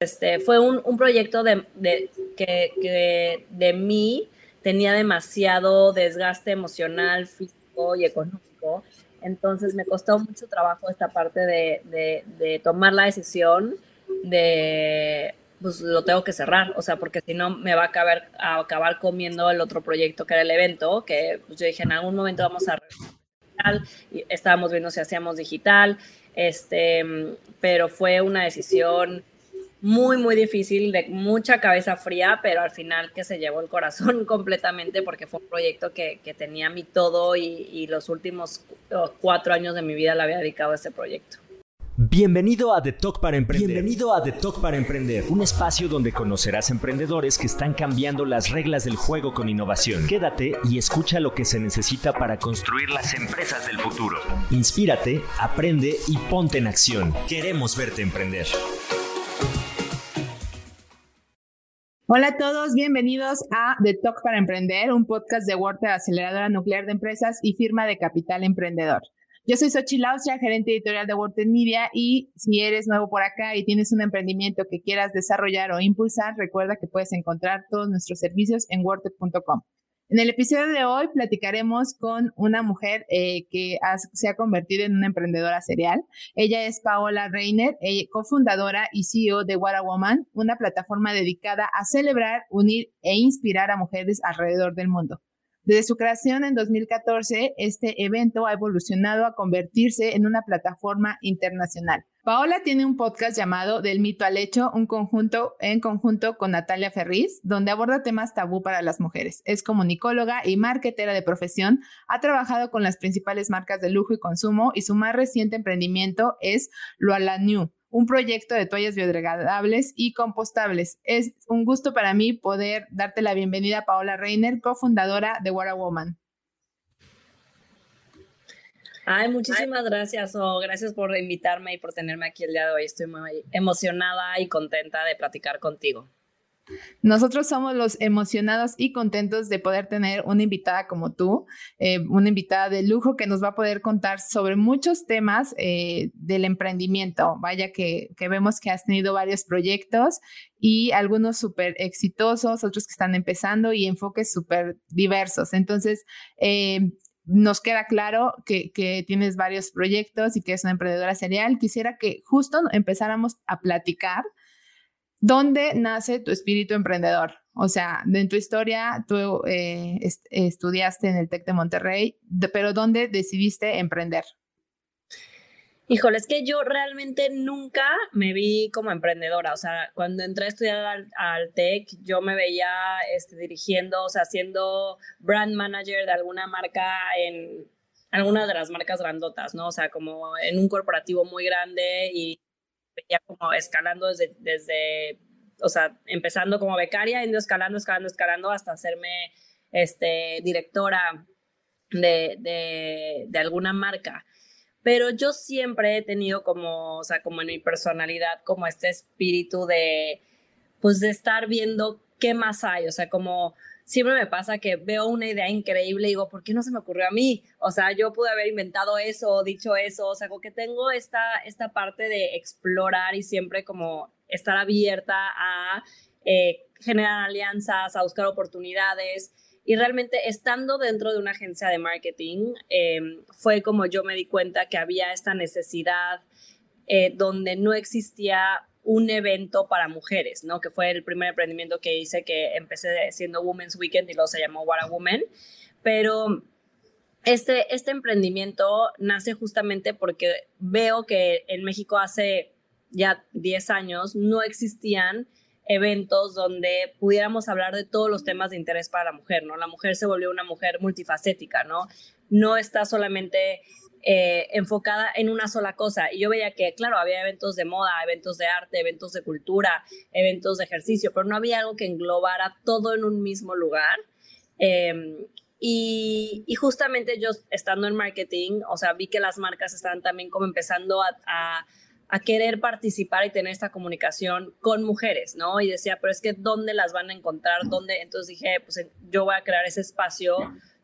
este, fue un, un proyecto de, de que, de mí tenía demasiado desgaste emocional, físico y económico. Entonces me costó mucho trabajo esta parte de, de, tomar la decisión de, pues lo tengo que cerrar, o sea, porque si no me va a acabar, acabar comiendo el otro proyecto que era el evento, que pues, yo dije en algún momento vamos a y estábamos viendo si hacíamos digital, este, pero fue una decisión muy, muy difícil, de mucha cabeza fría, pero al final que se llevó el corazón completamente porque fue un proyecto que, que tenía mi todo y, y los últimos cuatro años de mi vida le había dedicado a este proyecto. Bienvenido a The Talk para Emprender. Bienvenido a The Talk para Emprender, un espacio donde conocerás emprendedores que están cambiando las reglas del juego con innovación. Quédate y escucha lo que se necesita para construir las empresas del futuro. Inspírate, aprende y ponte en acción. Queremos verte emprender. Hola a todos, bienvenidos a The Talk para Emprender, un podcast de Word Aceleradora Nuclear de Empresas y firma de Capital Emprendedor. Yo soy Xochitl Austria, gerente editorial de Word Media y si eres nuevo por acá y tienes un emprendimiento que quieras desarrollar o impulsar, recuerda que puedes encontrar todos nuestros servicios en wordtech.com. En el episodio de hoy platicaremos con una mujer eh, que se ha convertido en una emprendedora serial. Ella es Paola Reiner, eh, cofundadora y CEO de What a Woman, una plataforma dedicada a celebrar, unir e inspirar a mujeres alrededor del mundo. Desde su creación en 2014, este evento ha evolucionado a convertirse en una plataforma internacional. Paola tiene un podcast llamado Del mito al hecho, un conjunto en conjunto con Natalia Ferriz, donde aborda temas tabú para las mujeres. Es comunicóloga y marketera de profesión, ha trabajado con las principales marcas de lujo y consumo y su más reciente emprendimiento es Lo a la New, un proyecto de toallas biodegradables y compostables. Es un gusto para mí poder darte la bienvenida a Paola Reiner, cofundadora de What a Woman. Ay, muchísimas gracias, o gracias por invitarme y por tenerme aquí el día de hoy. Estoy muy emocionada y contenta de platicar contigo. Nosotros somos los emocionados y contentos de poder tener una invitada como tú, eh, una invitada de lujo que nos va a poder contar sobre muchos temas eh, del emprendimiento. Vaya que, que, vemos que has tenido varios proyectos y algunos súper exitosos, otros que están empezando y enfoques súper diversos. Entonces, eh, nos queda claro que, tienes varios proyectos y que es una emprendedora serial. Quisiera que justo empezáramos a platicar ¿Dónde nace tu espíritu emprendedor? O sea, en tu historia tú eh, est estudiaste en el TEC de Monterrey, pero ¿dónde decidiste emprender? Híjole, es que yo realmente nunca me vi como emprendedora. O sea, cuando entré a estudiar al, al TEC, yo me veía este, dirigiendo, o sea, siendo brand manager de alguna marca en alguna de las marcas grandotas, ¿no? O sea, como en un corporativo muy grande y ya como escalando desde, desde, o sea, empezando como becaria, yendo escalando, escalando, escalando hasta hacerme este, directora de, de alguna marca. Pero yo siempre he tenido como, o sea, como en mi personalidad, como este espíritu de, pues de estar viendo qué más hay, o sea, como siempre me pasa que veo una idea increíble y digo, ¿por qué no se me ocurrió a mí? O sea, yo pude haber inventado eso, dicho eso, o sea, como que tengo esta, esta parte de explorar y siempre como estar abierta a eh, generar alianzas, a buscar oportunidades. Y realmente estando dentro de una agencia de marketing, eh, fue como yo me di cuenta que había esta necesidad eh, donde no existía un evento para mujeres, ¿no? Que fue el primer emprendimiento que hice, que empecé siendo Women's Weekend y luego se llamó What a Woman. Pero este, este emprendimiento nace justamente porque veo que en México hace ya 10 años no existían eventos donde pudiéramos hablar de todos los temas de interés para la mujer, ¿no? La mujer se volvió una mujer multifacética, ¿no? No está solamente eh, enfocada en una sola cosa. Y yo veía que, claro, había eventos de moda, eventos de arte, eventos de cultura, eventos de ejercicio, pero no había algo que englobara todo en un mismo lugar. Em, y, justamente yo estando en marketing, o sea, vi que las marcas estaban también como empezando a, a, querer participar y tener esta comunicación con mujeres, ¿no? Y decía, pero es que ¿dónde las van a encontrar? ¿Dónde? Entonces dije, pues yo voy a crear ese espacio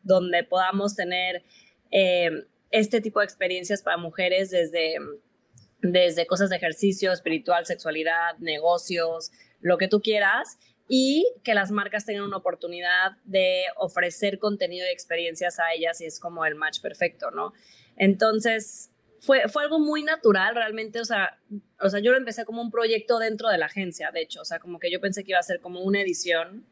donde podamos tener... Eh, este tipo de experiencias para mujeres desde desde cosas de ejercicio, espiritual, sexualidad, negocios, lo que tú quieras, y que las marcas tengan una oportunidad de ofrecer contenido y experiencias a ellas y es como el match perfecto, ¿no? Entonces, fue, fue algo muy natural realmente, o sea, o sea, yo lo empecé como un proyecto dentro de la agencia, de hecho, o sea, como que yo pensé que iba a ser como una edición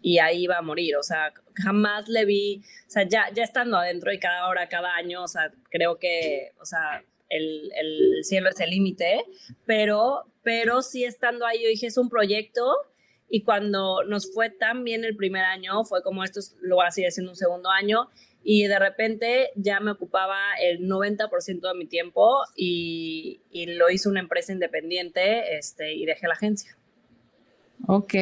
y ahí iba a morir, o sea, jamás le vi, o sea, ya, ya estando adentro y cada hora, cada año, o sea, creo que, o sea, el, el cielo es el límite, pero, pero sí estando ahí, yo dije, es un proyecto y cuando nos fue tan bien el primer año, fue como esto lo voy a seguir haciendo un segundo año y de repente ya me ocupaba el 90% de mi tiempo y, lo hizo una empresa independiente este, y dejé la agencia. Ok,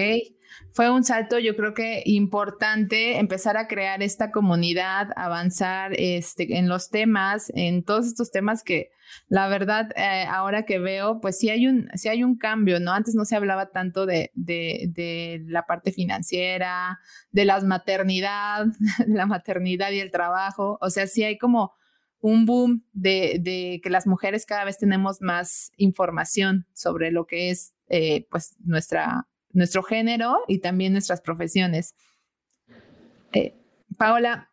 fue un salto yo creo que importante empezar a crear esta comunidad, avanzar este, en los temas, en todos estos temas que la verdad eh, ahora que veo, pues sí hay, un, sí hay un cambio, ¿no? Antes no se hablaba tanto de, de, la parte financiera, de las maternidad, de la maternidad y el trabajo, o sea, sí hay como un boom de, de, que las mujeres cada vez tenemos más información sobre lo que es eh, pues nuestra nuestro género y también nuestras profesiones. Eh, Paola,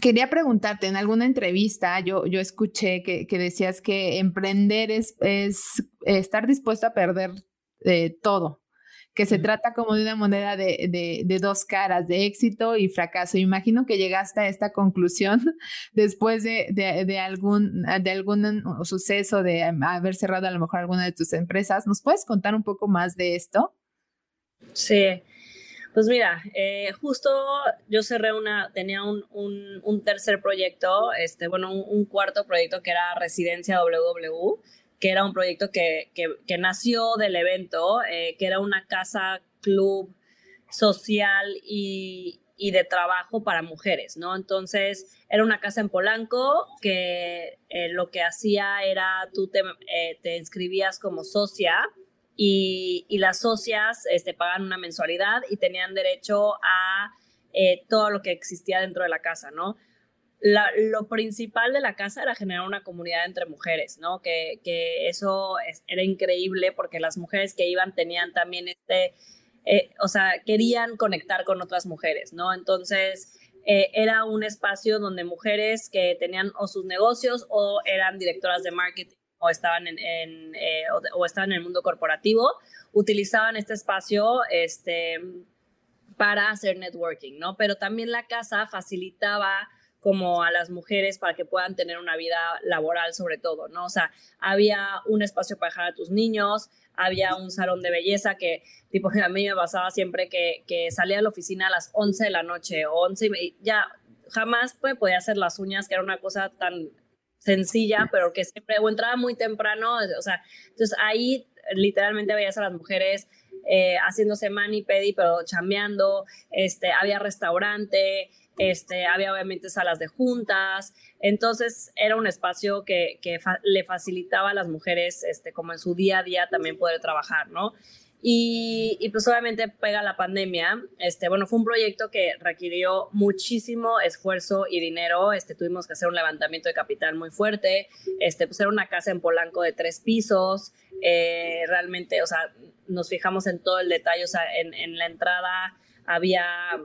quería preguntarte, en alguna entrevista yo, yo escuché que, decías que emprender es, es estar dispuesto a perder eh, todo, que se trata como de una moneda de, de, dos caras, de éxito y fracaso. Imagino que llegaste a esta conclusión después de, de, algún, de algún suceso, de haber cerrado a lo mejor alguna de tus empresas. ¿Nos puedes contar un poco más de esto? Sí, pues mira, eh, justo yo cerré una, tenía un, un, tercer proyecto, este, bueno, un, cuarto proyecto que era Residencia WW, que era un proyecto que, que, nació del evento, eh, que era una casa club social y, y, de trabajo para mujeres, ¿no? Entonces, era una casa en Polanco que eh, lo que hacía era, tú te, te inscribías como socia, y, las socias este, pagan una mensualidad y tenían derecho a eh, todo lo que existía dentro de la casa, ¿no? lo principal de la casa era generar una comunidad entre mujeres, ¿no? Que, eso era increíble porque las mujeres que iban tenían también este, eh, o sea, querían conectar con otras mujeres, ¿no? Entonces, eh, era un espacio donde mujeres que tenían o sus negocios o eran directoras de marketing o estaban en, eh, o, estaban en el mundo corporativo, utilizaban este espacio este, para hacer networking, ¿no? Pero también la casa facilitaba como a las mujeres para que puedan tener una vida laboral sobre todo, ¿no? O sea, había un espacio para dejar a tus niños, había un salón de belleza que, tipo, a mí me pasaba siempre que, que salía a la oficina a las 11 de la noche o 11 y ya jamás pues, podía hacer las uñas, que era una cosa tan sencilla, pero que siempre, o entraba muy temprano, o sea, entonces ahí literalmente veías a las mujeres eh, haciéndose mani pedi, pero chambeando, este, había restaurante, este, había obviamente salas de juntas, entonces era un espacio que, que le facilitaba a las mujeres, este, como en su día a día también poder trabajar, ¿no? Y, pues obviamente pega la pandemia. Este, bueno, fue un proyecto que requirió muchísimo esfuerzo y dinero. Este, tuvimos que hacer un levantamiento de capital muy fuerte. Este, pues era una casa en Polanco de tres pisos. Eh, realmente, o sea, nos fijamos en todo el detalle. O sea, en, en la entrada había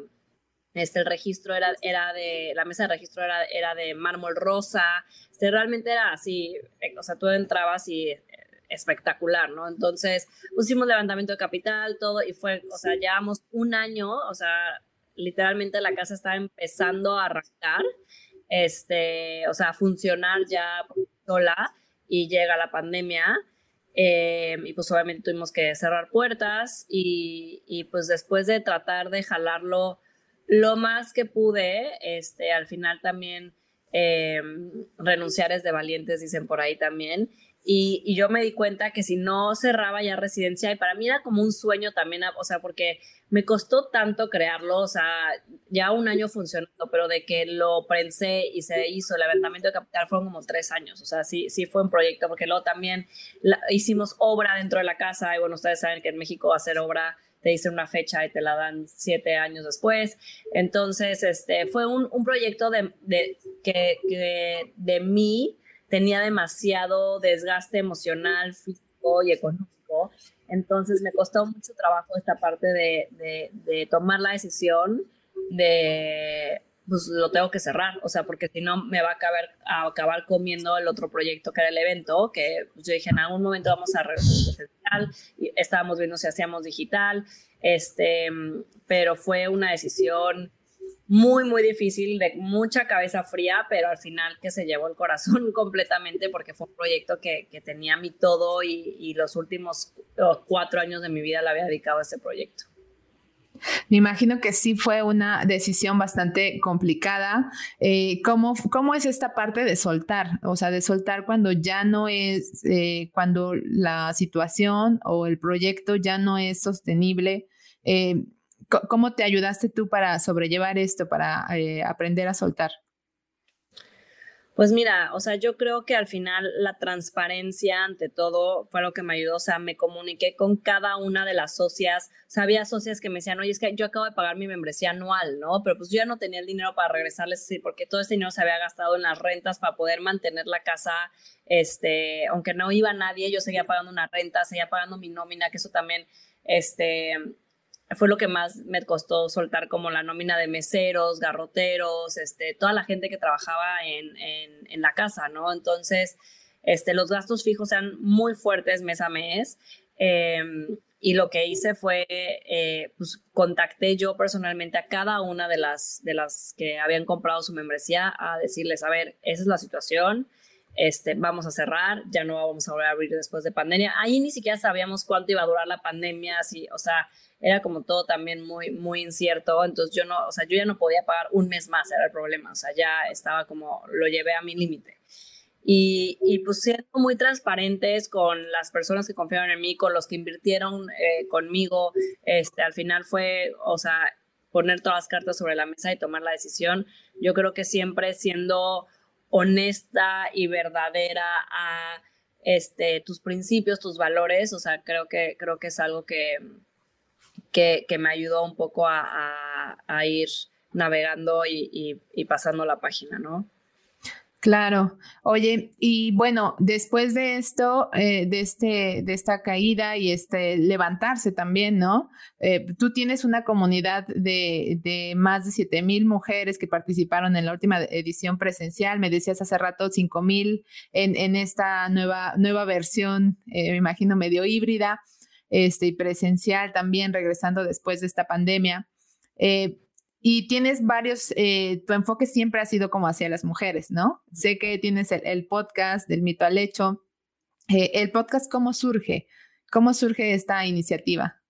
este, el registro era, era de, la mesa de registro era, era de mármol rosa, este, realmente era así, o sea, tú entrabas y espectacular, ¿no? Entonces pusimos levantamiento de capital, todo, y fue, o sea, llevamos un año, o sea, literalmente la casa estaba empezando a arrancar, este, o sea, a funcionar ya sola, y llega la pandemia. Eh, y pues obviamente tuvimos que cerrar puertas y, y, pues después de tratar de jalarlo lo más que pude, este, al final también eh, renunciar es de valientes, dicen por ahí también. Y, yo me di cuenta que si no cerraba ya residencia, y para mí era como un sueño también, o sea, porque me costó tanto crearlo, o sea, ya un año funcionando, pero de que lo pensé y se hizo el levantamiento de capital fueron como tres años, o sea, sí, sí fue un proyecto, porque luego también hicimos obra dentro de la casa, y bueno, ustedes saben que en México hacer obra te dicen una fecha y te la dan siete años después. Entonces, este, fue un, un proyecto de, de, que, de mí tenía demasiado desgaste emocional, físico y económico. Entonces me costó mucho trabajo esta parte de, de tomar la decisión de pues lo tengo que cerrar, o sea, porque si no me va a acabar, acabar comiendo el otro proyecto que era el evento, que pues, yo dije, en algún momento vamos a y estábamos viendo si hacíamos digital, este, pero fue una decisión muy, muy difícil, de mucha cabeza fría, pero al final que se llevó el corazón completamente porque fue un proyecto que, que tenía mi todo y, y los últimos cuatro años de mi vida la había dedicado a este proyecto. Me imagino que sí fue una decisión bastante complicada. Eh, ¿cómo, ¿cómo, es esta parte de soltar? O sea, de soltar cuando ya no es, eh, cuando la situación o el proyecto ya no es sostenible. Eh, ¿Cómo te ayudaste tú para sobrellevar esto, para aprender a soltar? Pues mira, o sea, yo creo que al final la transparencia ante todo fue lo que me ayudó, o sea, me comuniqué con cada una de las socias, o sea, había socias que me decían, oye, es que yo acabo de pagar mi membresía anual, ¿no? Pero pues yo ya no tenía el dinero para regresarles, sí, porque todo ese dinero se había gastado en las rentas para poder mantener la casa, este, aunque no iba nadie, yo seguía pagando una renta, seguía pagando mi nómina, que eso también, este, fue lo que más me costó soltar como la nómina de meseros, garroteros, este, toda la gente que trabajaba en, en, la casa, ¿no? Entonces, este, los gastos fijos eran muy fuertes mes a mes. Em, y lo que hice fue, eh, pues contacté yo personalmente a cada una de las, de las que habían comprado su membresía a decirles, a ver, esa es la situación, este, vamos a cerrar, ya no vamos a volver a abrir después de pandemia. Ahí ni siquiera sabíamos cuánto iba a durar la pandemia, así, o sea, era como todo también muy, muy incierto, entonces yo no, o sea, yo ya no podía pagar un mes más, era el problema, o sea, ya estaba como, lo llevé a mi límite. Y, y, pues siendo muy transparentes con las personas que confiaron en mí, con los que invirtieron eh, conmigo, este, al final fue, o sea, poner todas las cartas sobre la mesa y tomar la decisión. Yo creo que siempre siendo honesta y verdadera a este, tus principios, tus valores, o sea, creo que, creo que es algo que, que, me ayudó un poco a, ir navegando y, pasando la página, ¿no? Claro. Oye, y bueno, después de esto, eh, de, este, de esta caída y este levantarse también, ¿no? Eh, tú tienes una comunidad de, más de 7 mil mujeres que participaron en la última edición presencial. Me decías hace rato 5 mil en, en, esta nueva, nueva versión, eh, me imagino medio híbrida este, y presencial también, regresando después de esta pandemia. Eh, y tienes varios, eh, tu enfoque siempre ha sido como hacia las mujeres, ¿no? Sé que tienes el, podcast del mito al hecho. Eh, ¿El podcast cómo surge? ¿Cómo surge esta iniciativa?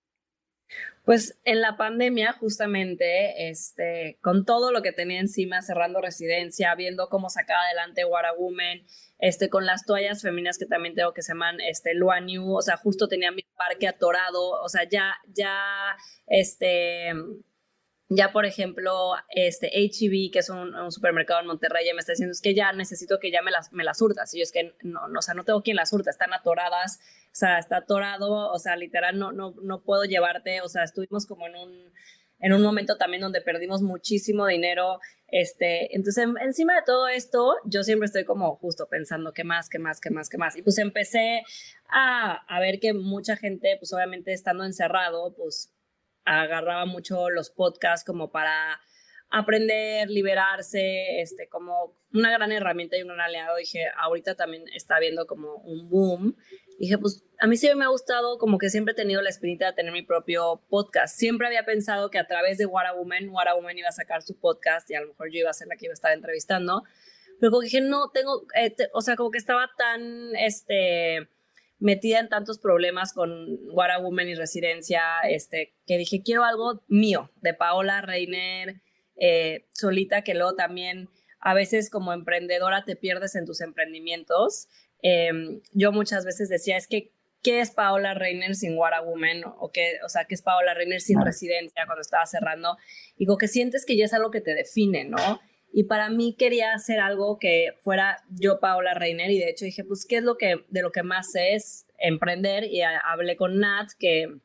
Pues en la pandemia, justamente, este, con todo lo que tenía encima, cerrando residencia, viendo cómo sacaba adelante Woman, este, con las toallas femeninas que también tengo que se llaman este, Luanu, o sea, justo tenía mi parque atorado, o sea, ya, ya, este, ya por ejemplo, este HEB, que es un, supermercado en Monterrey, me está diciendo, es que ya necesito que ya me las, me las surtas, y yo es que no, no, o sea, no tengo quien las surta, están atoradas, o sea, está atorado, o sea, literal, no, no, no puedo llevarte, o sea, estuvimos como en un, en un momento también donde perdimos muchísimo dinero, este, entonces encima de todo esto, yo siempre estoy como justo pensando qué más, qué más, qué más, qué más, y pues empecé a, a ver que mucha gente, pues obviamente estando encerrado, pues agarraba mucho los podcasts como para aprender, liberarse, este, como una gran herramienta y un gran aliado. Dije, ahorita también está viendo como un boom dije, pues a mí sí me ha gustado, como que siempre he tenido la espinita de tener mi propio podcast. Siempre había pensado que a través de What a Woman, What a Woman iba a sacar su podcast y a lo mejor yo iba a ser la que iba a estar entrevistando. Pero como dije, no, tengo, eh, o sea, como que estaba tan, este, metida en tantos problemas con What a Woman y residencia, este, que dije, quiero algo mío, de Paola Reiner, eh, solita, que luego también a veces como emprendedora te pierdes en tus emprendimientos Em, yo muchas veces decía, es que, ¿qué es Paola Reiner sin What a Woman? O, qué, o sea, ¿qué es Paola Reiner sin residencia cuando estaba cerrando? Digo, que sientes que ya es algo que te define, ¿no? Y para mí quería hacer algo que fuera yo Paola Reiner y de hecho dije, pues, ¿qué es lo que, de lo que más sé es emprender? Y hablé con Nat, que,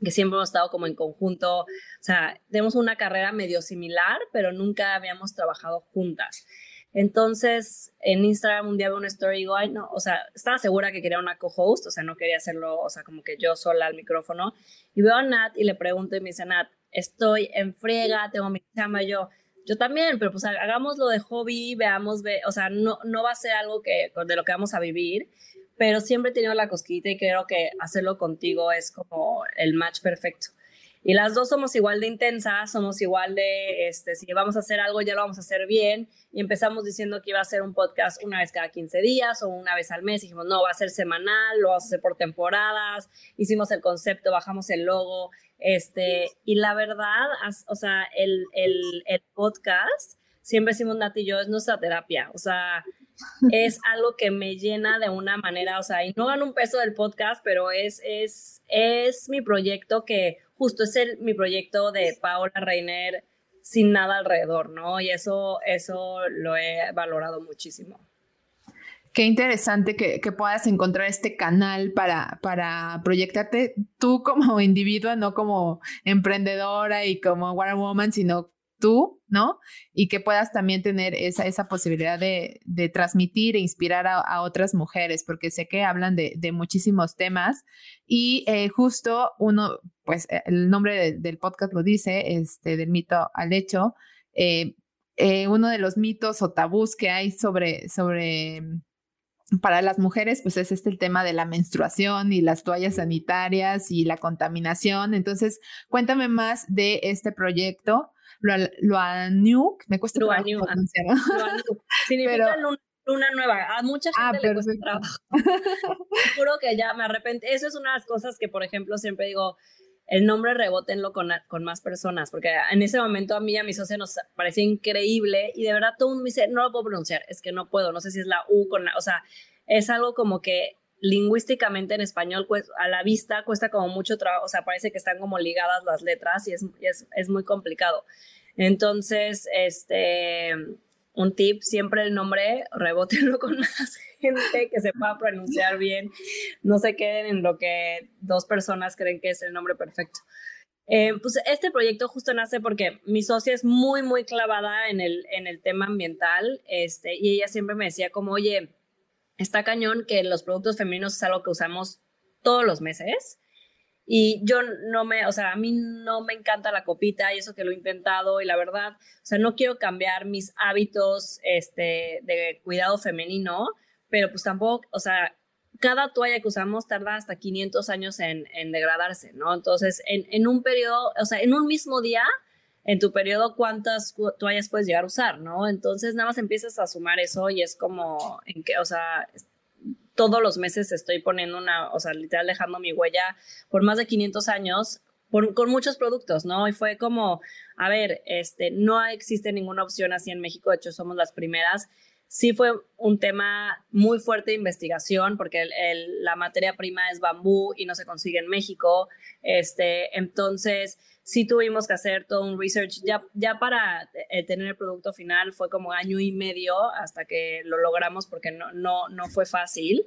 que siempre hemos estado como en conjunto, o sea, tenemos una carrera medio similar, pero nunca habíamos trabajado juntas. Entonces, en Instagram un día veo una story y digo, ay, no, o sea, estaba segura que quería una co-host, o sea, no quería hacerlo, o sea, como que yo sola al micrófono. Y veo a Nat y le pregunto y me dice, Nat, estoy en friega, tengo mi chamba, yo, yo también, pero pues hagámoslo de hobby, veamos, ve, o sea, no, no va a ser algo que, de lo que vamos a vivir, pero siempre he tenido la cosquita y creo que hacerlo contigo es como el match perfecto. Y las dos somos igual de intensas, somos igual de, este, si vamos a hacer algo, ya lo vamos a hacer bien. Y empezamos diciendo que iba a ser un podcast una vez cada 15 días o una vez al mes. Y dijimos, no, va a ser semanal, lo vamos a hacer por temporadas. Hicimos el concepto, bajamos el logo. Este, y la verdad, o sea, el, el, el podcast, siempre decimos Nati y yo, es nuestra terapia. O sea, es algo que me llena de una manera, o sea, y no gano un peso del podcast, pero es, es, es mi proyecto que justo es el, mi proyecto de Paola Reiner sin nada alrededor, ¿no? Y eso, eso lo he valorado muchísimo. Qué interesante que, que, puedas encontrar este canal para, para proyectarte tú como individua, no como emprendedora y como Wonder Woman, sino tú, ¿no? Y que puedas también tener esa, esa posibilidad de, de transmitir e inspirar a, otras mujeres, porque sé que hablan de, de muchísimos temas y eh, justo uno, pues eh, el nombre del podcast lo dice, este, del mito al hecho, eh, uno de los mitos o tabús que hay sobre, sobre para las mujeres, pues es este el tema de la menstruación y las toallas sanitarias y la contaminación. Entonces, cuéntame más de este proyecto Luanuk, me cuesta Luanuk. Significa luna, nueva. A mucha ah, gente le cuesta trabajo. Juro que ya me arrepiento. Eso es una de las cosas que, por ejemplo, siempre digo, el nombre rebótenlo con, con más personas, porque en ese momento a mí y a mi socio nos parecía increíble y de verdad todo mundo me dice, no lo puedo pronunciar, es que no puedo, no sé si es la U con la, o sea, es algo como que lingüísticamente en español pues, a la vista cuesta como mucho trabajo, o sea, parece que están como ligadas las letras y es, es, es muy complicado. Entonces, este, un tip, siempre el nombre, rebótenlo con más gente que se pueda pronunciar bien, no se queden en lo que dos personas creen que es el nombre perfecto. Eh, pues este proyecto justo nace porque mi socia es muy, muy clavada en el, en el tema ambiental este, y ella siempre me decía como, oye, está cañón que los productos femeninos es algo que usamos todos los meses. Y yo no me, o sea, a mí no me encanta la copita y eso que lo he intentado y la verdad, o sea, no quiero cambiar mis hábitos este, de cuidado femenino, pero pues tampoco, o sea, cada toalla que usamos tarda hasta 500 años en, degradarse, ¿no? Entonces, en, en, un periodo, o sea, en un mismo día, en tu periodo, ¿cuántas toallas puedes llegar a usar, ¿no? Entonces, nada más empiezas a sumar eso y es como, en que, o sea, todos los meses estoy poniendo una, o sea, literal dejando mi huella por más de 500 años con muchos productos, ¿no? Y fue como, a ver, este, no existe ninguna opción así en México, de hecho somos las primeras. Sí fue un tema muy fuerte de investigación porque la materia prima es bambú y no se consigue en México. Este, entonces, sí tuvimos que hacer todo un research. Ya, ya para eh, tener el producto final fue como año y medio hasta que lo logramos porque no, no, no fue fácil.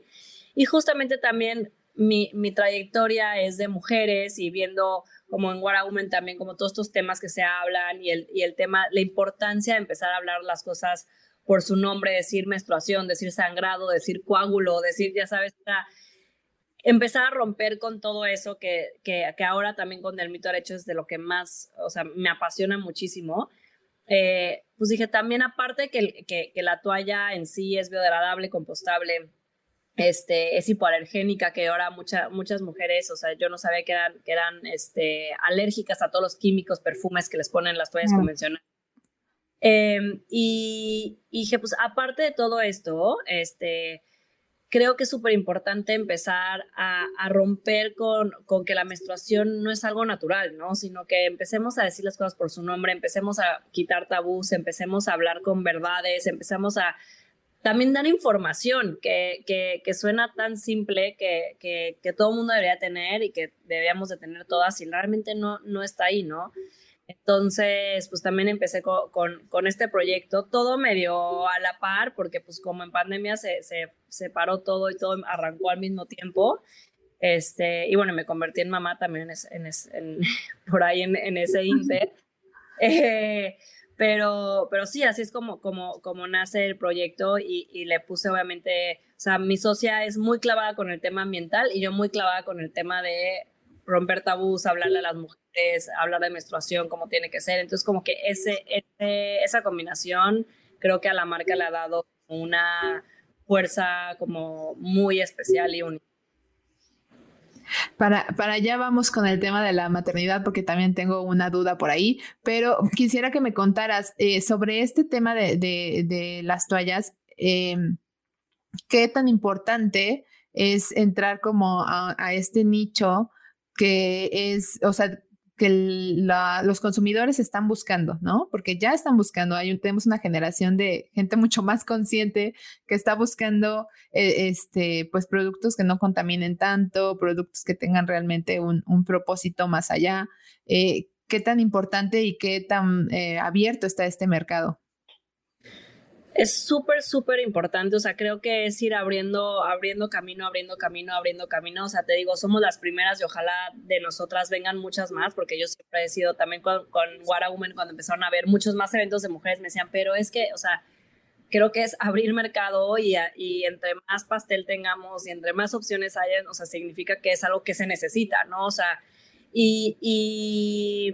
Y justamente también mi, mi, trayectoria es de mujeres y viendo como en Women también como todos estos temas que se hablan y el, y el tema, la importancia de empezar a hablar las cosas por su nombre, decir menstruación, decir sangrado, decir coágulo, decir, ya sabes, empezar a romper con todo eso que, que, ahora también con el mito derecho es de lo que más, o sea, me apasiona muchísimo. Eh, pues dije, también aparte que, que, que, la toalla en sí es biodegradable, compostable, este, es hipoalergénica, que ahora mucha, muchas mujeres, o sea, yo no sabía que eran, que eran este, alérgicas a todos los químicos, perfumes que les ponen las toallas convencionales. Em, y, y, dije, pues aparte de todo esto, este, creo que es súper importante empezar a, romper con, con, que la menstruación no es algo natural, ¿no? Sino que empecemos a decir las cosas por su nombre, empecemos a quitar tabús, empecemos a hablar con verdades, empecemos a también dar información que, que, que suena tan simple que, que, todo el mundo debería tener y que deberíamos de tener todas y realmente no, no está ahí, ¿no? Entonces, pues también empecé con, con, este proyecto, todo medio a la par, porque pues como en pandemia se, se, se, paró todo y todo arrancó al mismo tiempo. Este, y bueno, me convertí en mamá también en, en, por ahí en, en ese inter. Eh, Pero, pero sí, así es como, como, como nace el proyecto y, y, le puse obviamente, o sea, mi socia es muy clavada con el tema ambiental y yo muy clavada con el tema de romper tabús, hablarle a las mujeres, hablar de menstruación como tiene que ser. Entonces, como que ese, ese, esa combinación creo que a la marca le ha dado una fuerza como muy especial y única. Para, para allá vamos con el tema de la maternidad, porque también tengo una duda por ahí, pero quisiera que me contaras eh, sobre este tema de, de, las toallas, eh, qué tan importante es entrar como a, a, este nicho que es, o sea, que los consumidores están buscando, ¿no? Porque ya están buscando, hay, tenemos una generación de gente mucho más consciente que está buscando eh, este, pues productos que no contaminen tanto, productos que tengan realmente un, propósito más allá. Eh, ¿Qué tan importante y qué tan eh, abierto está este mercado? Es súper, súper importante. O sea, creo que es ir abriendo, abriendo camino, abriendo camino, abriendo camino. O sea, te digo, somos las primeras y ojalá de nosotras vengan muchas más, porque yo siempre he sido también con, con What Woman, cuando empezaron a ver muchos más eventos de mujeres, me decían, pero es que, o sea, creo que es abrir mercado y, y entre más pastel tengamos y entre más opciones hayan, o sea, significa que es algo que se necesita, ¿no? O sea, y, y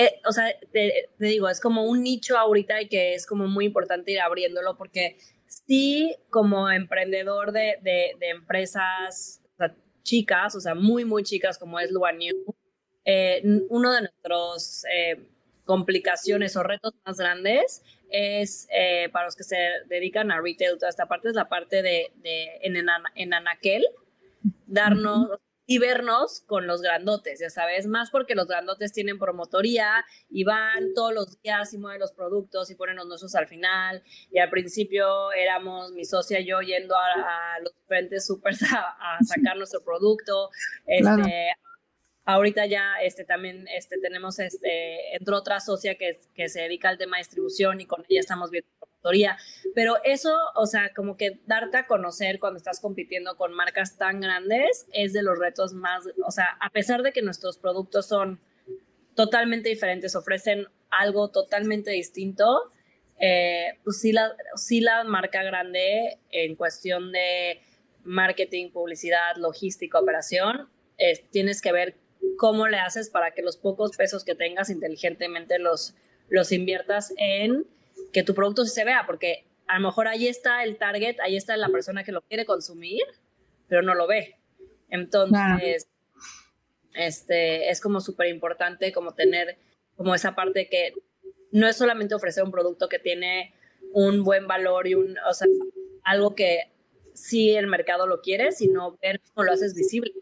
eh, o sea, te, digo, es como un nicho ahorita y que es como muy importante ir abriéndolo porque sí, como emprendedor de, de, empresas chicas, o sea, muy, muy chicas como es Luanu, eh, uno de nuestros eh, complicaciones o retos más grandes es para los que se dedican a retail, toda esta parte es la parte de, de en, en, Anaquel, darnos, y vernos con los grandotes, ya sabes, más porque los grandotes tienen promotoría y van todos los días y mueven los productos y ponen los nuestros al final. Y al principio éramos mi socia y yo yendo a, los diferentes supers a, sacar nuestro producto. Este, Ahorita ya este, también este, tenemos, este, entró otra socia que, que se dedica al tema de distribución y con ella estamos viendo Pero eso, o sea, como que darte a conocer cuando estás compitiendo con marcas tan grandes es de los retos más, o sea, a pesar de que nuestros productos son totalmente diferentes, ofrecen algo totalmente distinto, eh, pues sí la, sí la marca grande en cuestión de marketing, publicidad, logística, operación, tienes que ver cómo le haces para que los pocos pesos que tengas inteligentemente los, los inviertas en que tu producto se vea, porque a lo mejor ahí está el target, ahí está la persona que lo quiere consumir, pero no lo ve. Entonces, este, es como súper importante como tener como esa parte que no es solamente ofrecer un producto que tiene un buen valor y un, o sea, algo que sí el mercado lo quiere, sino ver cómo lo haces visible.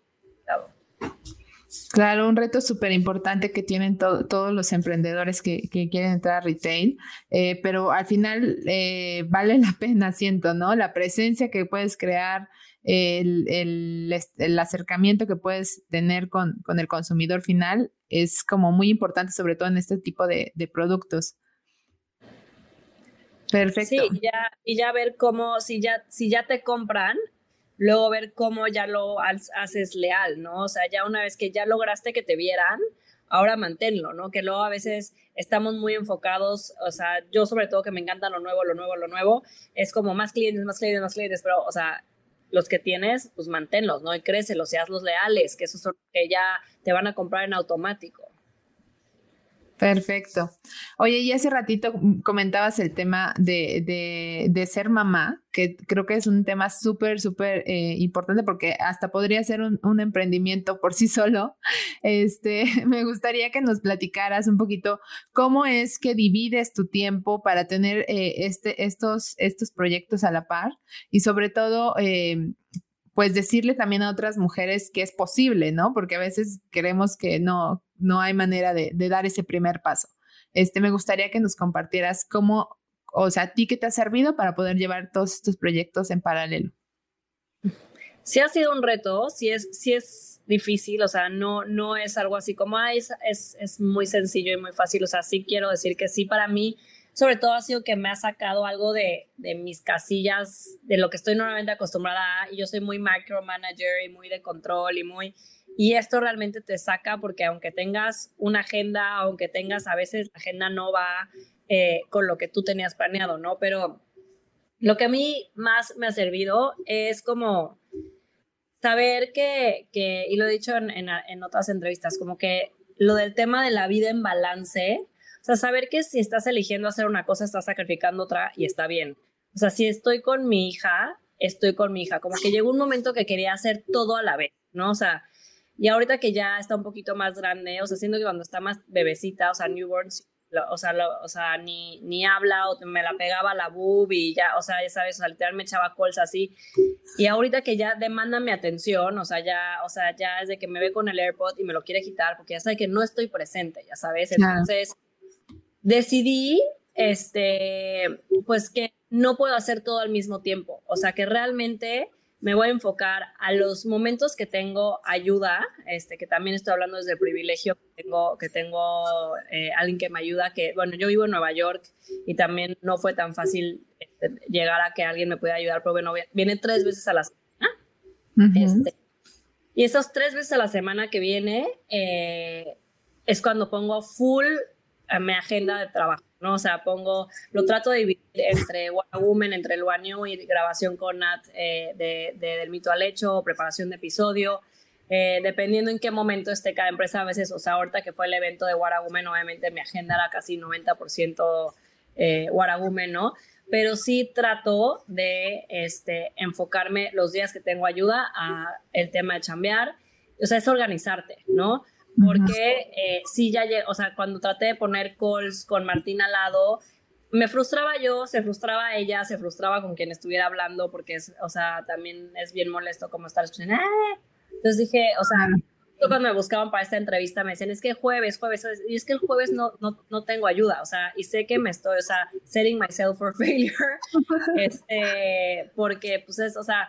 Claro, un reto súper importante que tienen todos los emprendedores que, quieren entrar a retail, eh, pero al final eh, vale la pena, siento, ¿no? La presencia que puedes crear, el, el, acercamiento que puedes tener con, con, el consumidor final es como muy importante, sobre todo en este tipo de, de productos. Perfecto. Sí, y ya, y ya ver cómo, si ya, si ya te compran, luego ver cómo ya lo haces leal, ¿no? O sea, ya una vez que ya lograste que te vieran, ahora manténlo, ¿no? Que luego a veces estamos muy enfocados, o sea, yo sobre todo que me encanta lo nuevo, lo nuevo, lo nuevo, es como más clientes, más clientes, más clientes, pero, o sea, los que tienes, pues manténlos, ¿no? Y crécelos, seas los leales, que esos son que ya te van a comprar en automático. Perfecto. Oye, y hace ratito comentabas el tema de, de, ser mamá, que creo que es un tema súper, súper eh, importante porque hasta podría ser un, un, emprendimiento por sí solo. Este, me gustaría que nos platicaras un poquito cómo es que divides tu tiempo para tener eh, este, estos, estos proyectos a la par y sobre todo... Eh, pues decirle también a otras mujeres que es posible, ¿no? Porque a veces creemos que no, no hay manera de, dar ese primer paso. Este, me gustaría que nos compartieras cómo, o sea, a ti qué te ha servido para poder llevar todos estos proyectos en paralelo. Sí ha sido un reto, sí es, sí es difícil, o sea, no, no es algo así como, es, es, es muy sencillo y muy fácil, o sea, sí quiero decir que sí, para mí sobre todo ha sido que me ha sacado algo de, de mis casillas, de lo que estoy normalmente acostumbrada a, y yo soy muy micromanager y muy de control y muy... Y esto realmente te saca porque aunque tengas una agenda, aunque tengas a veces la agenda no va, eh, con lo que tú tenías planeado, ¿no? Pero lo que a mí más me ha servido es como saber que, que y lo he dicho en, en, otras entrevistas, como que lo del tema de la vida en balance, o sea, saber que si estás eligiendo hacer una cosa, estás sacrificando otra y está bien. O sea, si estoy con mi hija, estoy con mi hija. Como que llegó un momento que quería hacer todo a la vez, ¿no? O sea, y ahorita que ya está un poquito más grande, o sea, siento que cuando está más bebecita, o sea, newborn, o sea, o sea ni, ni habla o me la pegaba la boob y ya, o sea, ya sabes, o sea, literal me echaba colza así. Y ahorita que ya demanda mi atención, o sea, ya, o sea, ya es de que me ve con el AirPod y me lo quiere quitar porque ya sabe que no estoy presente, ya sabes. Entonces, decidí, este, pues que no puedo hacer todo al mismo tiempo. O sea, que realmente me voy a enfocar a los momentos que tengo ayuda, este, que también estoy hablando desde el privilegio que tengo, que tengo eh, alguien que me ayuda, que bueno, yo vivo en Nueva York y también no fue tan fácil este, llegar a que alguien me pueda ayudar, pero bueno, viene tres veces a la semana. este, y esas tres veces a la semana que viene eh, es cuando pongo full a mi agenda de trabajo. ¿No? O sea, pongo, lo trato de dividir entre One Woman, entre el One New y grabación con Nat eh, de, del mito al hecho, preparación de episodio, eh, dependiendo en qué momento esté cada empresa, a veces, o sea, ahorita que fue el evento de Woman, obviamente mi agenda era casi 90% eh, Woman, ¿no? Pero sí trato de este, enfocarme los días que tengo ayuda a el tema de chambear, o sea, es organizarte, ¿no? Porque eh, sí ya, o sea, cuando traté de poner calls con Martín al lado, me frustraba yo, se frustraba ella, se frustraba con quien estuviera hablando, porque es, o sea, también es bien molesto como estar escuchando. ¡Ah! Entonces dije, o sea, cuando me buscaban para esta entrevista me decían, es que jueves, jueves, y es que el jueves no, no, no tengo ayuda, o sea, y sé que me estoy, o sea, setting myself for failure, este, porque pues es, o sea,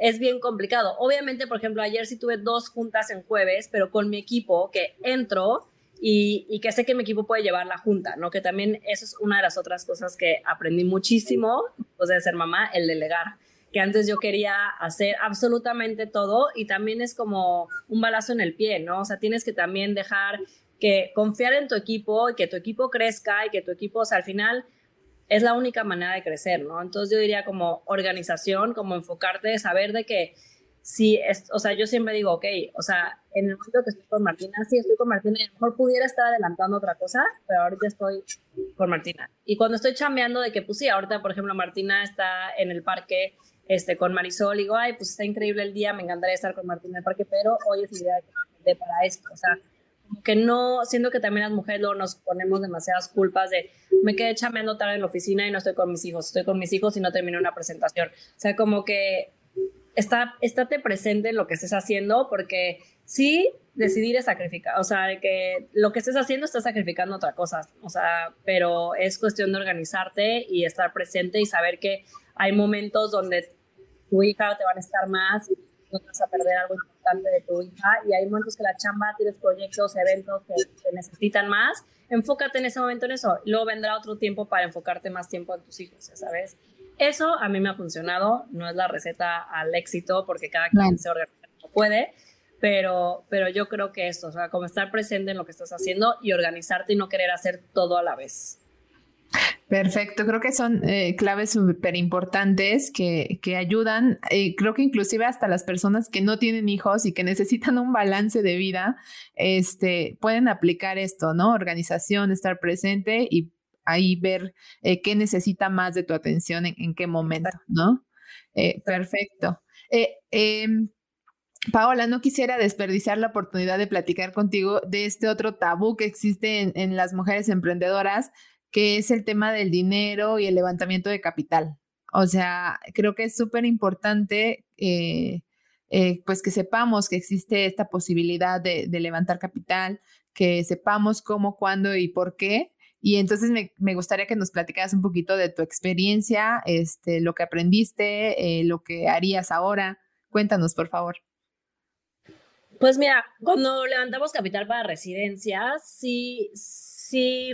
es bien complicado. Obviamente, por ejemplo, ayer sí tuve dos juntas en jueves, pero con mi equipo que entro y, que sé que mi equipo puede llevar la junta, ¿no? Que también eso es una de las otras cosas que aprendí muchísimo después de ser mamá, el delegar. Que antes yo quería hacer absolutamente todo y también es como un balazo en el pie, ¿no? O sea, tienes que también dejar que confiar en tu equipo y que tu equipo crezca y que tu equipo, o sea, al final es la única manera de crecer, ¿no? Entonces yo diría como organización, como enfocarte, saber de que si, es, o sea, yo siempre digo, ok, o sea, en el momento que estoy con Martina, sí estoy con Martina y a lo mejor pudiera estar adelantando otra cosa, pero ahorita estoy con Martina. Y cuando estoy chambeando de que, pues sí, ahorita, por ejemplo, Martina está en el parque este, con Marisol, y digo, ay, pues está increíble el día, me encantaría estar con Martina en el parque, pero hoy es el día de para esto, o sea, que no, siento que también las mujeres luego nos ponemos demasiadas culpas de me quedé chameando tarde en la oficina y no estoy con mis hijos, estoy con mis hijos y no termino una presentación. O sea, como que está, estate presente en lo que estés haciendo porque sí, decidir es sacrificar, o sea, que lo que estés haciendo estás sacrificando otra cosa, o sea, pero es cuestión de organizarte y estar presente y saber que hay momentos donde tu hija te van a estar más no vas a perder algo importante de tu hija y hay momentos que la chamba, tienes proyectos, eventos que, necesitan más, enfócate en ese momento en eso. Luego vendrá otro tiempo para enfocarte más tiempo en tus hijos, ¿sabes? Eso a mí me ha funcionado, no es la receta al éxito porque cada quien se organiza como puede, pero, pero yo creo que esto, o sea, como estar presente en lo que estás haciendo y organizarte y no querer hacer todo a la vez. Perfecto, creo que son eh, claves súper importantes que, que, ayudan, eh, creo que inclusive hasta las personas que no tienen hijos y que necesitan un balance de vida, este, pueden aplicar esto, ¿no? Organización, estar presente y ahí ver eh, qué necesita más de tu atención en, qué momento, ¿no? perfecto. Em, Paola, no quisiera desperdiciar la oportunidad de platicar contigo de este otro tabú que existe en, en las mujeres emprendedoras, que es el tema del dinero y el levantamiento de capital. O sea, creo que es súper importante eh, eh, pues que sepamos que existe esta posibilidad de, levantar capital, que sepamos cómo, cuándo y por qué. Y entonces me, gustaría que nos platicaras un poquito de tu experiencia, este, lo que aprendiste, eh, lo que harías ahora. Cuéntanos, por favor. Pues mira, cuando levantamos capital para residencias, sí, sí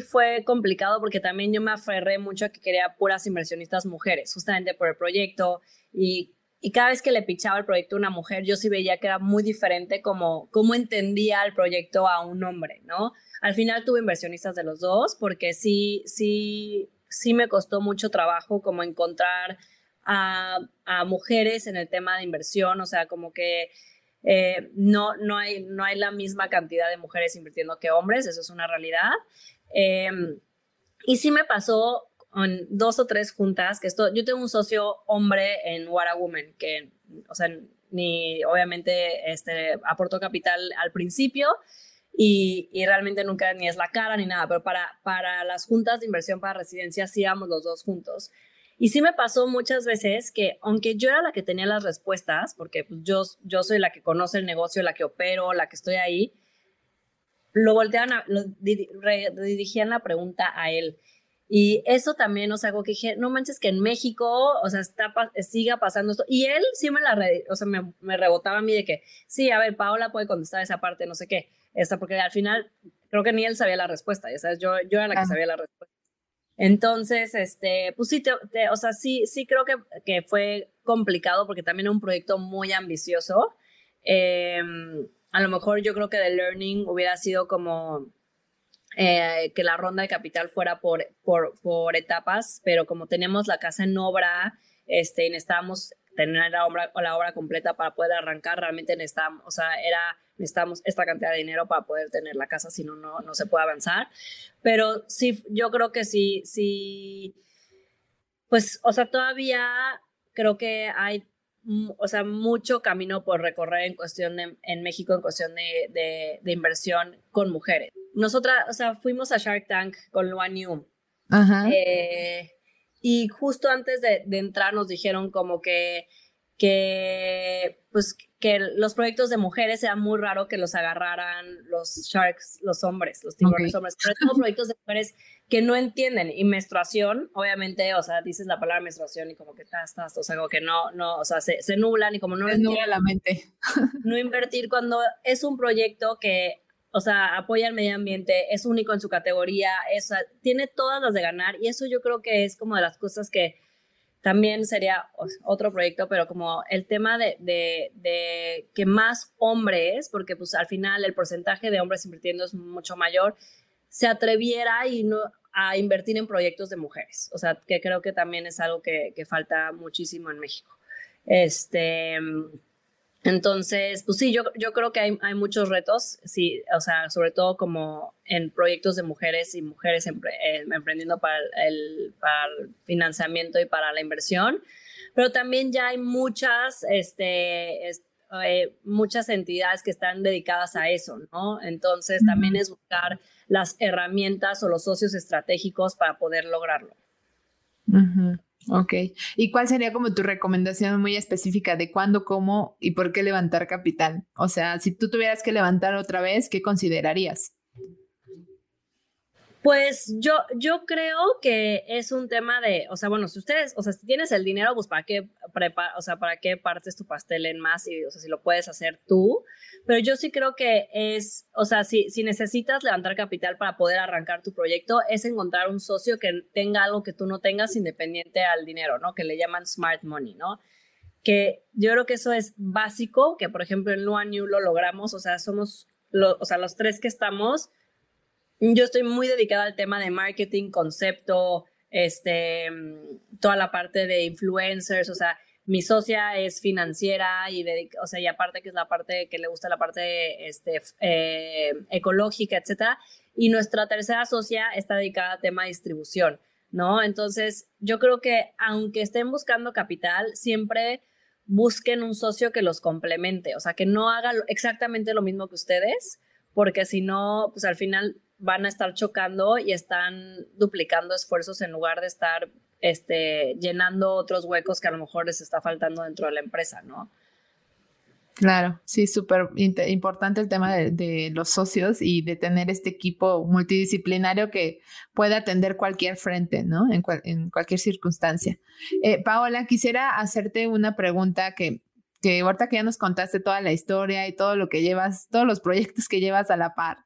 fue complicado porque también yo me aferré mucho a que quería puras inversionistas mujeres, justamente por el proyecto y y cada vez que le pichaba el proyecto a una mujer, yo sí veía que era muy diferente como cómo entendía el proyecto a un hombre, ¿no? Al final tuve inversionistas de los dos porque sí, sí, sí me costó mucho trabajo como encontrar a, mujeres en el tema de inversión, o sea, como que eh, no, no, hay, no hay la misma cantidad de mujeres invirtiendo que hombres, eso es una realidad. Em, y sí me pasó en dos o tres juntas, que esto, yo tengo un socio hombre en What a Woman, que, o sea, ni obviamente este, aportó capital al principio y, y, realmente nunca ni es la cara ni nada, pero para, para las juntas de inversión para residencia sí íbamos los dos juntos. Y sí me pasó muchas veces que, aunque yo era la que tenía las respuestas, porque pues, yo, yo soy la que conoce el negocio, la que opero, la que estoy ahí, lo volteaban, a, lo dirigían la pregunta a él. Y eso también, o sea, algo que dije, no manches que en México, o sea, está, siga pasando esto. Y él sí me la, o sea, me, me, rebotaba a mí de que, sí, a ver, Paola puede contestar esa parte, no sé qué. Esta, porque al final creo que ni él sabía la respuesta, ya sabes, yo, yo era la que sabía la respuesta. Entonces, este, pues sí, o sea, sí, sí creo que, que fue complicado porque también es un proyecto muy ambicioso. Em, a lo mejor yo creo que The Learning hubiera sido como eh, que la ronda de capital fuera por, por, por, etapas, pero como teníamos la casa en obra este, y necesitábamos tener la obra, la obra completa para poder arrancar, realmente necesitábamos, o sea, era, necesitamos esta cantidad de dinero para poder tener la casa, si no, no, se puede avanzar. Pero sí, yo creo que sí, sí, pues, o sea, todavía creo que hay o sea, mucho camino por recorrer en cuestión de, en México, en cuestión de, de, inversión con mujeres. Nosotras, o sea, fuimos a Shark Tank con Luan Yu. Eh, y justo antes de, entrar nos dijeron como que, que, pues, que los proyectos de mujeres era muy raro que los agarraran los sharks, los hombres, los tiburones hombres, pero todos proyectos de mujeres que no entienden. Y menstruación, obviamente, o sea, dices la palabra menstruación y como que estás, estás, o sea, como que no, no, o sea, se, se nublan y como no se nubla la mente. no invertir cuando es un proyecto que, o sea, apoya al medio ambiente, es único en su categoría, es, tiene todas las de ganar y eso yo creo que es como de las cosas que también sería otro proyecto, pero como el tema de, de, que más hombres, porque pues al final el porcentaje de hombres invirtiendo es mucho mayor, se atreviera y no, a invertir en proyectos de mujeres. O sea, que creo que también es algo que, falta muchísimo en México. Este, entonces, pues sí, yo, yo creo que hay, hay, muchos retos, sí, o sea, sobre todo como en proyectos de mujeres y mujeres eh, emprendiendo para el, para el, financiamiento y para la inversión, pero también ya hay muchas, este, eh, muchas entidades que están dedicadas a eso, ¿no? Entonces, también es buscar las herramientas o los socios estratégicos para poder lograrlo. Ok. ¿Y cuál sería como tu recomendación muy específica de cuándo, cómo y por qué levantar capital? O sea, si tú tuvieras que levantar otra vez, ¿qué considerarías? Pues yo, yo creo que es un tema de, o sea, bueno, si ustedes, o sea, si tienes el dinero, pues para qué, o sea, para qué partes tu pastel en más y, o sea, si lo puedes hacer tú. Pero yo sí creo que es, o sea, si, si necesitas levantar capital para poder arrancar tu proyecto, es encontrar un socio que tenga algo que tú no tengas independiente al dinero, ¿no? Que le llaman smart money, ¿no? Que yo creo que eso es básico, que por ejemplo en Luan New lo logramos, o sea, somos, o sea, los tres que estamos yo estoy muy dedicada al tema de marketing, concepto, este, toda la parte de influencers, o sea, mi socia es financiera y, o sea, y aparte que es la parte que le gusta la parte este, eh, ecológica, etcétera. Y nuestra tercera socia está dedicada al tema de distribución, ¿no? Entonces, yo creo que aunque estén buscando capital, siempre busquen un socio que los complemente, o sea, que no haga exactamente lo mismo que ustedes, porque si no, pues al final van a estar chocando y están duplicando esfuerzos en lugar de estar este, llenando otros huecos que a lo mejor les está faltando dentro de la empresa, ¿no? Claro, sí, súper importante el tema de, los socios y de tener este equipo multidisciplinario que pueda atender cualquier frente, ¿no? En, en cualquier circunstancia. Eh, Paola, quisiera hacerte una pregunta que que ahorita que ya nos contaste toda la historia y todo lo que llevas, todos los proyectos que llevas a la par,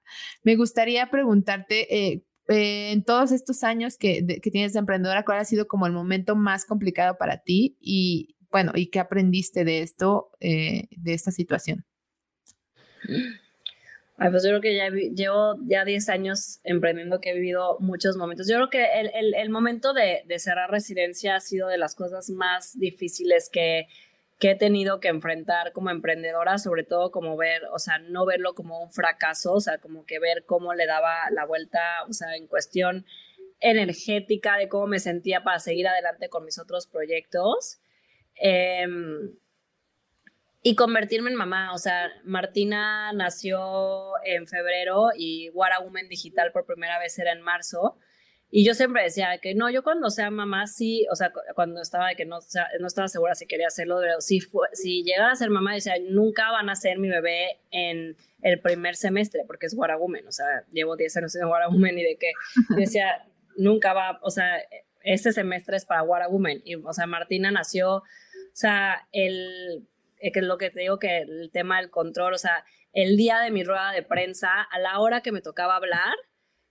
me gustaría preguntarte, eh, eh, en todos estos años que, que, tienes de emprendedora, ¿cuál ha sido como el momento más complicado para ti y bueno, ¿y qué aprendiste de esto, eh, de esta situación? Ay, pues yo creo que ya llevo ya 10 años emprendiendo que he vivido muchos momentos. Yo creo que el, el, el momento de, de, cerrar residencia ha sido de las cosas más difíciles que, que he tenido que enfrentar como emprendedora, sobre todo como ver, o sea, no verlo como un fracaso, o sea, como que ver cómo le daba la vuelta, o sea, en cuestión energética de cómo me sentía para seguir adelante con mis otros proyectos. Eh, y convertirme en mamá. O sea, Martina nació en febrero y What Woman Digital por primera vez era en marzo. Y yo siempre decía que no, yo cuando sea mamá sí, o sea, cuando estaba de que no, no estaba segura si quería hacerlo, pero si, fue, si llegara a ser mamá, decía, nunca van a ser mi bebé en el primer semestre, porque es Woman, o sea, llevo 10 años en Woman y de que decía, nunca va, o sea, ese semestre es para Woman. Y, o sea, Martina nació, o sea, el eh, que es lo que te digo que el tema del control, o sea, el día de mi rueda de prensa, a la hora que me tocaba hablar,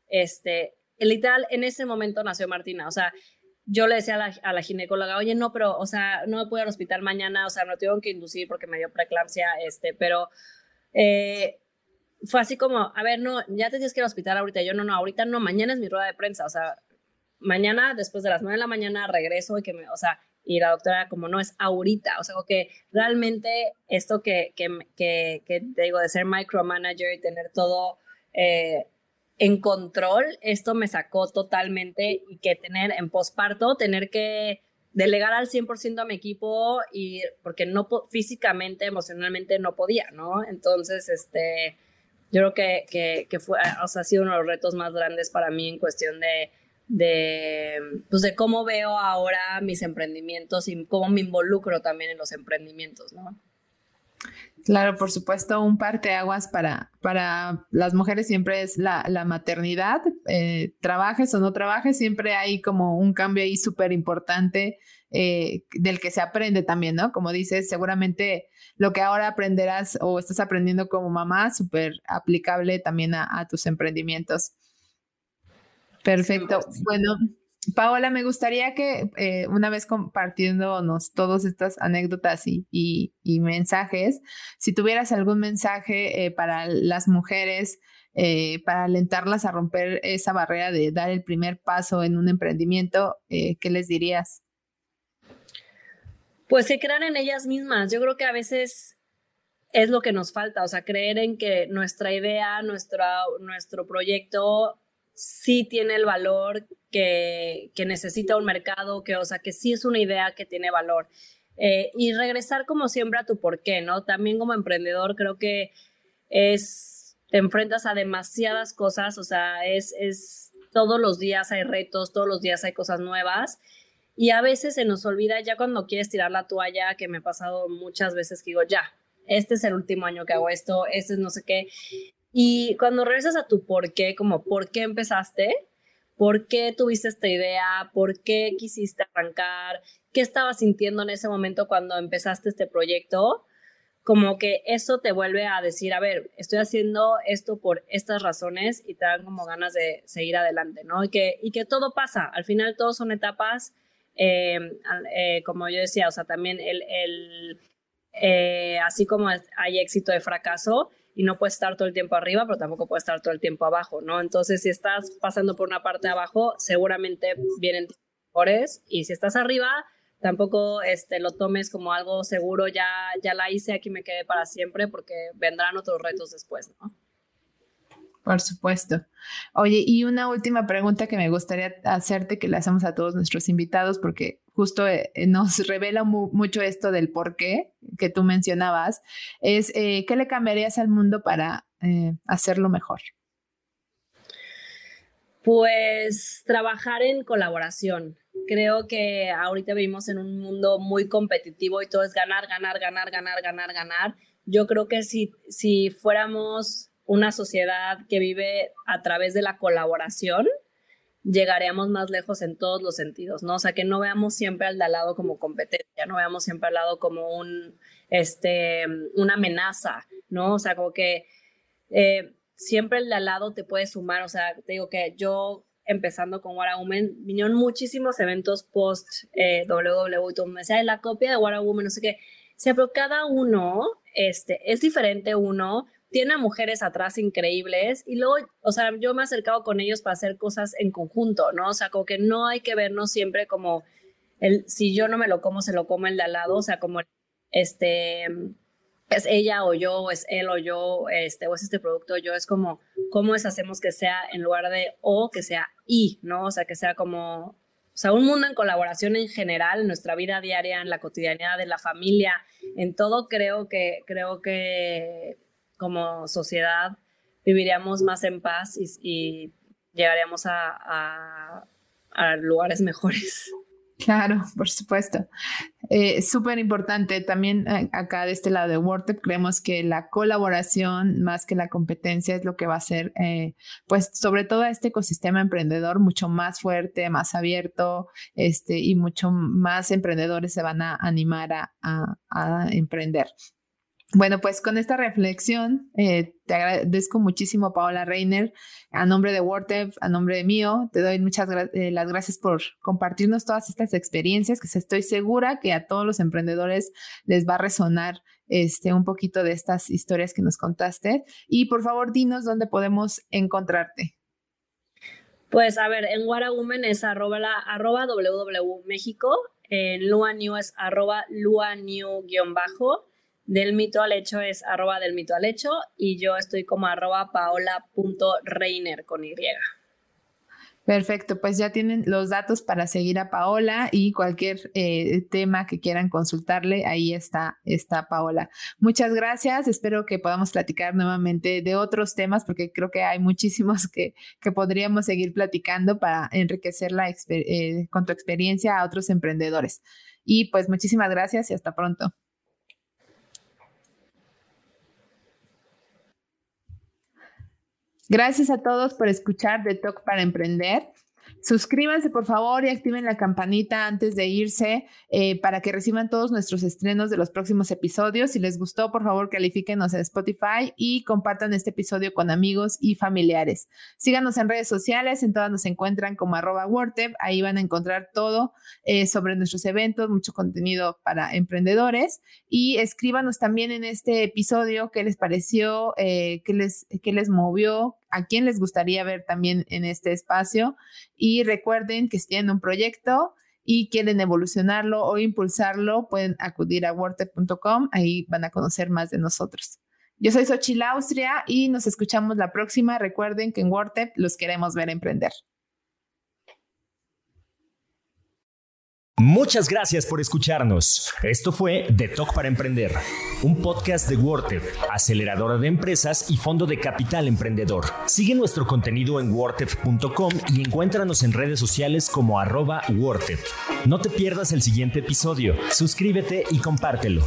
este, literal, en ese momento nació Martina, o sea, yo le decía a la, ginecóloga, oye, no, pero, o sea, no me puedo ir al hospital mañana, o sea, me tuvieron que inducir porque me dio preeclampsia, este, pero eh, fue así como, a ver, no, ya te tienes que ir al hospital ahorita, yo no, no, ahorita no, mañana es mi rueda de prensa, o sea, mañana después de las nueve de la mañana regreso y que me, o sea, y la doctora como no es ahorita, o sea, que realmente esto que, que, que, que te digo de ser micromanager y tener todo eh, en control, esto me sacó totalmente y que tener en posparto, tener que delegar al 100% a mi equipo y porque no físicamente, emocionalmente no podía, ¿no? Entonces, este, yo creo que, que, fue, o sea, ha sido uno de los retos más grandes para mí en cuestión de de, pues de cómo veo ahora mis emprendimientos y cómo me involucro también en los emprendimientos, ¿no? Claro, por supuesto, un parteaguas para, para las mujeres siempre es la, la maternidad. Eh, trabajes o no trabajes, siempre hay como un cambio ahí súper importante eh, del que se aprende también, ¿no? Como dices, seguramente lo que ahora aprenderás o estás aprendiendo como mamá, súper aplicable también a tus emprendimientos. Perfecto. Bueno, Paola, me gustaría que eh, una vez compartiéndonos todas estas anécdotas y, mensajes, si tuvieras algún mensaje eh, para las mujeres, eh, para alentarlas a romper esa barrera de dar el primer paso en un emprendimiento, ¿qué les dirías? Pues que crean en ellas mismas. Yo creo que a veces es lo que nos falta, o sea, creer en que nuestra idea, nuestro proyecto sí tiene el valor que, necesita un mercado, que, o sea, que sí es una idea que tiene valor. Eh, y regresar como siempre a tu por qué, ¿no? También como emprendedor creo que es, te enfrentas a demasiadas cosas, o sea, es, es, todos los días hay retos, todos los días hay cosas nuevas. Y a veces se nos olvida ya cuando quieres tirar la toalla, que me ha pasado muchas veces que digo, ya, este es el último año que hago esto, este es no sé qué. Y cuando regresas a tu por qué, como por qué empezaste, por qué tuviste esta idea, por qué quisiste arrancar, qué estabas sintiendo en ese momento cuando empezaste este proyecto, como que eso te vuelve a decir, a ver, estoy haciendo esto por estas razones y te dan como ganas de seguir adelante, ¿no? Y que, y que todo pasa, al final todos son etapas, eh, eh, como yo decía, o sea, también el, el eh, así como hay éxito de fracaso, y no puedes estar todo el tiempo arriba, pero tampoco puedes estar todo el tiempo abajo, ¿no? Entonces, si estás pasando por una parte de abajo, seguramente vienen mejores y si estás arriba, tampoco este, lo tomes como algo seguro, ya, ya la hice, aquí me quedé para siempre, porque vendrán otros retos después, ¿no? Por supuesto. Oye, y una última pregunta que me gustaría hacerte, que le hacemos a todos nuestros invitados, porque justo eh, nos revela mucho esto del por qué que tú mencionabas, es eh, ¿qué le cambiarías al mundo para eh, hacerlo mejor? Pues trabajar en colaboración. Creo que ahorita vivimos en un mundo muy competitivo y todo es ganar, ganar, ganar, ganar, ganar, ganar. Yo creo que si, si fuéramos una sociedad que vive a través de la colaboración, llegaríamos más lejos en todos los sentidos, ¿no? O sea, que no veamos siempre al de al lado como competencia, no veamos siempre al lado como un, este, una amenaza, ¿no? O sea, como que eh, siempre el de al lado te puede sumar, o sea, te digo que yo empezando con What a Woman, vinieron muchísimos eventos post eh, WW y todo me decía, la copia de What a Woman, no sé qué. O sea, pero cada uno este, es diferente uno, tiene mujeres atrás increíbles y luego, o sea, yo me he acercado con ellos para hacer cosas en conjunto, ¿no? O sea, como que no hay que vernos siempre como el, si yo no me lo como, se lo come el de al lado, o sea, como este, es ella o yo, o es él o yo, este, o es este producto o yo, es como, ¿cómo es hacemos que sea en lugar de o, que sea y, ¿no? O sea, que sea como, o sea, un mundo en colaboración en general, en nuestra vida diaria, en la cotidianidad de la familia, en todo creo que, creo que como sociedad viviríamos más en paz y, llegaríamos a, lugares mejores. Claro, por supuesto. Eh, Súper importante también eh, acá de este lado de WordTap, creemos que la colaboración más que la competencia es lo que va a hacer, eh, pues sobre todo este ecosistema emprendedor mucho más fuerte, más abierto, este, y mucho más emprendedores se van a animar a emprender. Bueno, pues con esta reflexión, eh, te agradezco muchísimo, Paola Reiner, a nombre de WordTev, a nombre de mío, te doy muchas eh, las gracias por compartirnos todas estas experiencias, que estoy segura que a todos los emprendedores les va a resonar este, un poquito de estas historias que nos contaste. Y por favor, dinos dónde podemos encontrarte. Pues a ver, en Women es arroba, la, arroba www.méxico, en Luanew es arroba luanew-bajo, del mito al hecho es arroba del mito al hecho y yo estoy como arroba paola.reiner con Y. Perfecto, pues ya tienen los datos para seguir a Paola y cualquier eh, tema que quieran consultarle, ahí está, está Paola. Muchas gracias, espero que podamos platicar nuevamente de otros temas porque creo que hay muchísimos que, que podríamos seguir platicando para enriquecer la eh, con tu experiencia a otros emprendedores. Y pues muchísimas gracias y hasta pronto. Gracias a todos por escuchar The Talk para Emprender. Suscríbanse por favor y activen la campanita antes de irse eh, para que reciban todos nuestros estrenos de los próximos episodios. Si les gustó, por favor, califíquenos en Spotify y compartan este episodio con amigos y familiares. Síganos en redes sociales, en todas nos encuentran como arroba ahí van a encontrar todo eh, sobre nuestros eventos, mucho contenido para emprendedores y escríbanos también en este episodio qué les pareció, eh, qué, les, qué les movió, a quién les gustaría ver también en este espacio. Y recuerden que si tienen un proyecto y quieren evolucionarlo o impulsarlo, pueden acudir a wortep.com, ahí van a conocer más de nosotros. Yo soy Xochitl Austria y nos escuchamos la próxima. Recuerden que en WordTep los queremos ver emprender. Muchas gracias por escucharnos. Esto fue The Talk para Emprender, un podcast de WordTech, aceleradora de empresas y fondo de capital emprendedor. Sigue nuestro contenido en wordtech.com y encuéntranos en redes sociales como arroba No te pierdas el siguiente episodio, suscríbete y compártelo.